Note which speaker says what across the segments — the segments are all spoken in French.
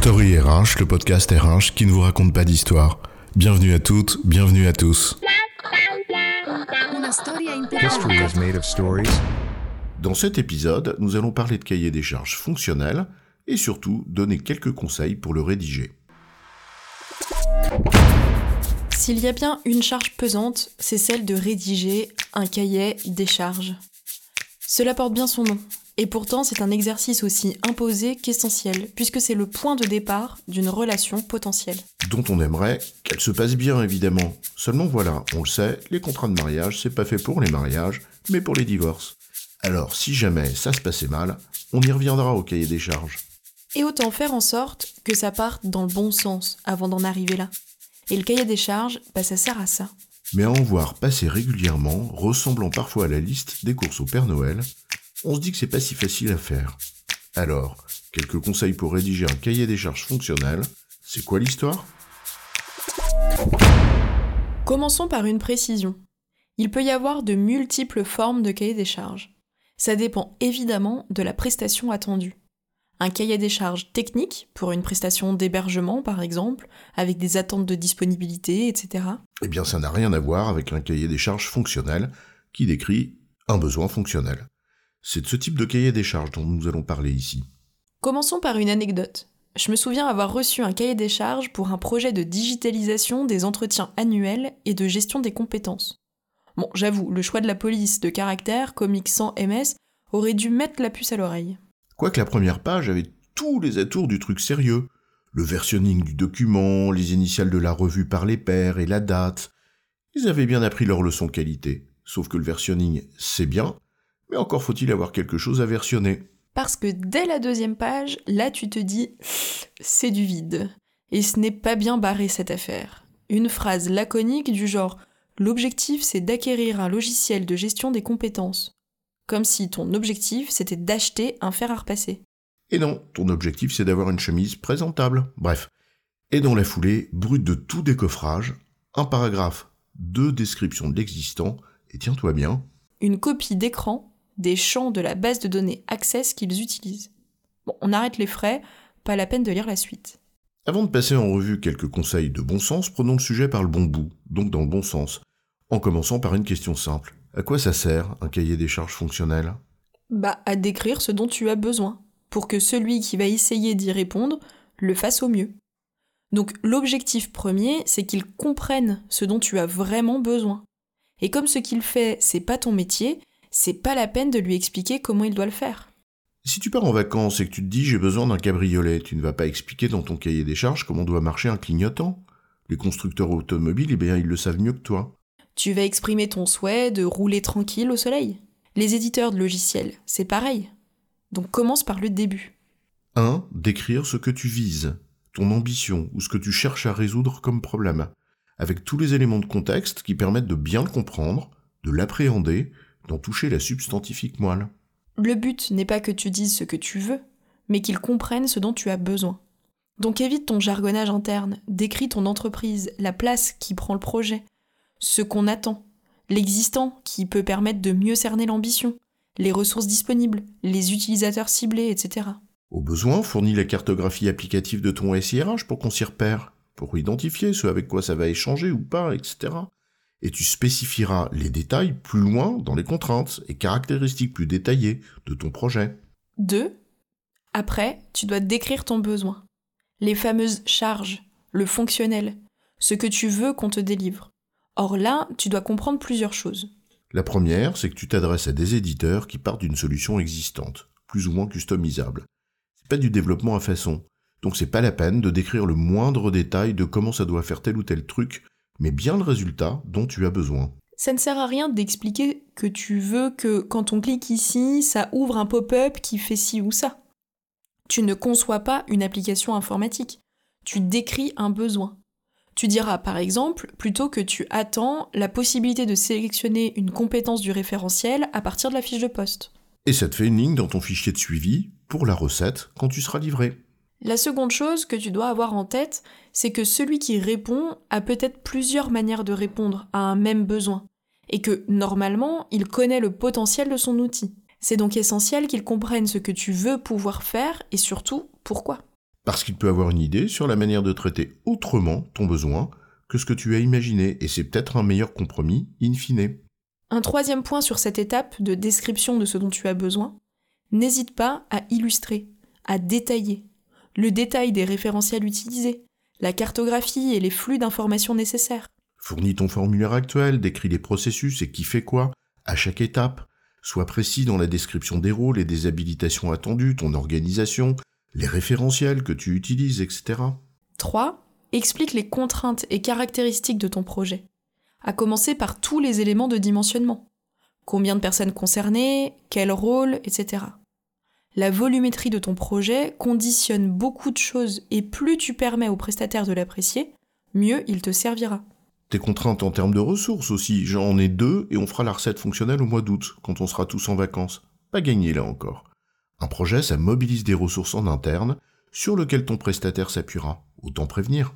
Speaker 1: Story RH, le podcast RH qui ne vous raconte pas d'histoire. Bienvenue à toutes, bienvenue à tous. Dans cet épisode, nous allons parler de cahier des charges fonctionnel et surtout donner quelques conseils pour le rédiger.
Speaker 2: S'il y a bien une charge pesante, c'est celle de rédiger un cahier des charges. Cela porte bien son nom, et pourtant c'est un exercice aussi imposé qu'essentiel, puisque c'est le point de départ d'une relation potentielle.
Speaker 1: Dont on aimerait qu'elle se passe bien évidemment. Seulement voilà, on le sait, les contrats de mariage, c'est pas fait pour les mariages, mais pour les divorces. Alors si jamais ça se passait mal, on y reviendra au cahier des charges.
Speaker 2: Et autant faire en sorte que ça parte dans le bon sens avant d'en arriver là. Et le cahier des charges, bah ça sert à ça.
Speaker 1: Mais à en voir passer régulièrement, ressemblant parfois à la liste des courses au Père Noël, on se dit que c'est pas si facile à faire. Alors, quelques conseils pour rédiger un cahier des charges fonctionnel. C'est quoi l'histoire?
Speaker 2: Commençons par une précision. Il peut y avoir de multiples formes de cahier des charges. Ça dépend évidemment de la prestation attendue. Un cahier des charges technique pour une prestation d'hébergement par exemple, avec des attentes de disponibilité, etc.
Speaker 1: Eh bien, ça n'a rien à voir avec un cahier des charges fonctionnel qui décrit un besoin fonctionnel. C'est de ce type de cahier des charges dont nous allons parler ici.
Speaker 2: Commençons par une anecdote. Je me souviens avoir reçu un cahier des charges pour un projet de digitalisation des entretiens annuels et de gestion des compétences. Bon, j'avoue, le choix de la police de caractère, comique sans MS, aurait dû mettre la puce à l'oreille.
Speaker 1: Quoique la première page avait tous les atours du truc sérieux. Le versionning du document, les initiales de la revue par les pairs et la date. Ils avaient bien appris leur leçon qualité. Sauf que le versionning, c'est bien, mais encore faut-il avoir quelque chose à versionner.
Speaker 2: Parce que dès la deuxième page, là tu te dis c'est du vide. Et ce n'est pas bien barré cette affaire. Une phrase laconique du genre L'objectif c'est d'acquérir un logiciel de gestion des compétences. Comme si ton objectif c'était d'acheter un fer à repasser.
Speaker 1: Et non, ton objectif c'est d'avoir une chemise présentable. Bref. Et dans la foulée, brut de tout décoffrage, un paragraphe, deux descriptions de l'existant, et tiens-toi bien.
Speaker 2: Une copie d'écran des champs de la base de données Access qu'ils utilisent. Bon, on arrête les frais, pas la peine de lire la suite.
Speaker 1: Avant de passer en revue quelques conseils de bon sens, prenons le sujet par le bon bout, donc dans le bon sens, en commençant par une question simple. À quoi ça sert un cahier des charges fonctionnel?
Speaker 2: Bah, à décrire ce dont tu as besoin, pour que celui qui va essayer d'y répondre le fasse au mieux. Donc l'objectif premier, c'est qu'il comprenne ce dont tu as vraiment besoin. Et comme ce qu'il fait, c'est pas ton métier, c'est pas la peine de lui expliquer comment il doit le faire.
Speaker 1: Si tu pars en vacances et que tu te dis j'ai besoin d'un cabriolet, tu ne vas pas expliquer dans ton cahier des charges comment doit marcher un clignotant. Les constructeurs automobiles, eh bien, ils le savent mieux que toi.
Speaker 2: Tu vas exprimer ton souhait de rouler tranquille au soleil. Les éditeurs de logiciels, c'est pareil. Donc commence par le début.
Speaker 1: 1. Décrire ce que tu vises, ton ambition ou ce que tu cherches à résoudre comme problème, avec tous les éléments de contexte qui permettent de bien le comprendre, de l'appréhender d'en toucher la substantifique moelle.
Speaker 2: Le but n'est pas que tu dises ce que tu veux, mais qu'ils comprennent ce dont tu as besoin. Donc évite ton jargonnage interne, décris ton entreprise, la place qui prend le projet, ce qu'on attend, l'existant qui peut permettre de mieux cerner l'ambition, les ressources disponibles, les utilisateurs ciblés, etc.
Speaker 1: Au besoin, fournis la cartographie applicative de ton SIRH pour qu'on s'y repère, pour identifier ce avec quoi ça va échanger ou pas, etc et tu spécifieras les détails plus loin dans les contraintes et caractéristiques plus détaillées de ton projet.
Speaker 2: 2. Après, tu dois décrire ton besoin. Les fameuses charges, le fonctionnel, ce que tu veux qu'on te délivre. Or là, tu dois comprendre plusieurs choses.
Speaker 1: La première, c'est que tu t'adresses à des éditeurs qui partent d'une solution existante, plus ou moins customisable. C'est pas du développement à façon. Donc c'est pas la peine de décrire le moindre détail de comment ça doit faire tel ou tel truc mais bien le résultat dont tu as besoin.
Speaker 2: Ça ne sert à rien d'expliquer que tu veux que quand on clique ici, ça ouvre un pop-up qui fait ci ou ça. Tu ne conçois pas une application informatique. Tu décris un besoin. Tu diras par exemple plutôt que tu attends la possibilité de sélectionner une compétence du référentiel à partir de la fiche de poste.
Speaker 1: Et ça te fait une ligne dans ton fichier de suivi pour la recette quand tu seras livré.
Speaker 2: La seconde chose que tu dois avoir en tête, c'est que celui qui répond a peut-être plusieurs manières de répondre à un même besoin, et que normalement, il connaît le potentiel de son outil. C'est donc essentiel qu'il comprenne ce que tu veux pouvoir faire et surtout pourquoi.
Speaker 1: Parce qu'il peut avoir une idée sur la manière de traiter autrement ton besoin que ce que tu as imaginé, et c'est peut-être un meilleur compromis in fine.
Speaker 2: Un troisième point sur cette étape de description de ce dont tu as besoin, n'hésite pas à illustrer, à détailler. Le détail des référentiels utilisés, la cartographie et les flux d'informations nécessaires.
Speaker 1: Fournis ton formulaire actuel, décris les processus et qui fait quoi, à chaque étape. Sois précis dans la description des rôles et des habilitations attendues, ton organisation, les référentiels que tu utilises, etc.
Speaker 2: 3. Explique les contraintes et caractéristiques de ton projet, à commencer par tous les éléments de dimensionnement. Combien de personnes concernées, quel rôle, etc. La volumétrie de ton projet conditionne beaucoup de choses et plus tu permets au prestataire de l'apprécier, mieux il te servira.
Speaker 1: Tes contraintes en termes de ressources aussi, j'en ai deux et on fera la recette fonctionnelle au mois d'août, quand on sera tous en vacances. Pas gagné là encore. Un projet, ça mobilise des ressources en interne sur lequel ton prestataire s'appuiera. Autant prévenir.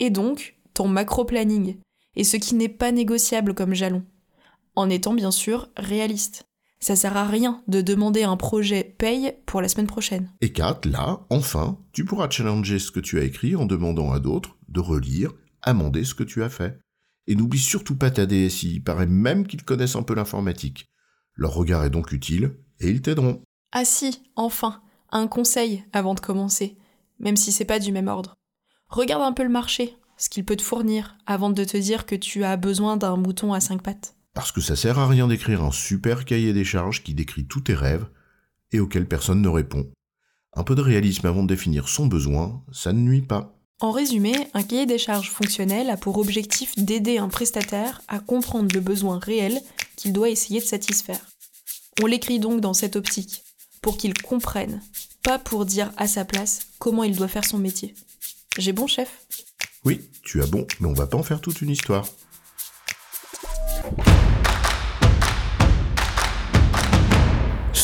Speaker 2: Et donc, ton macro-planning, et ce qui n'est pas négociable comme jalon, en étant bien sûr réaliste. Ça sert à rien de demander un projet paye pour la semaine prochaine.
Speaker 1: Et 4, là, enfin, tu pourras challenger ce que tu as écrit en demandant à d'autres de relire, amender ce que tu as fait. Et n'oublie surtout pas ta DSI, il paraît même qu'ils connaissent un peu l'informatique. Leur regard est donc utile, et ils t'aideront.
Speaker 2: Ah si, enfin, un conseil avant de commencer, même si c'est pas du même ordre. Regarde un peu le marché, ce qu'il peut te fournir, avant de te dire que tu as besoin d'un mouton à cinq pattes.
Speaker 1: Parce que ça sert à rien d'écrire un super cahier des charges qui décrit tous tes rêves et auquel personne ne répond. Un peu de réalisme avant de définir son besoin, ça ne nuit pas.
Speaker 2: En résumé, un cahier des charges fonctionnel a pour objectif d'aider un prestataire à comprendre le besoin réel qu'il doit essayer de satisfaire. On l'écrit donc dans cette optique, pour qu'il comprenne, pas pour dire à sa place comment il doit faire son métier. J'ai bon chef?
Speaker 1: Oui, tu as bon, mais on va pas en faire toute une histoire.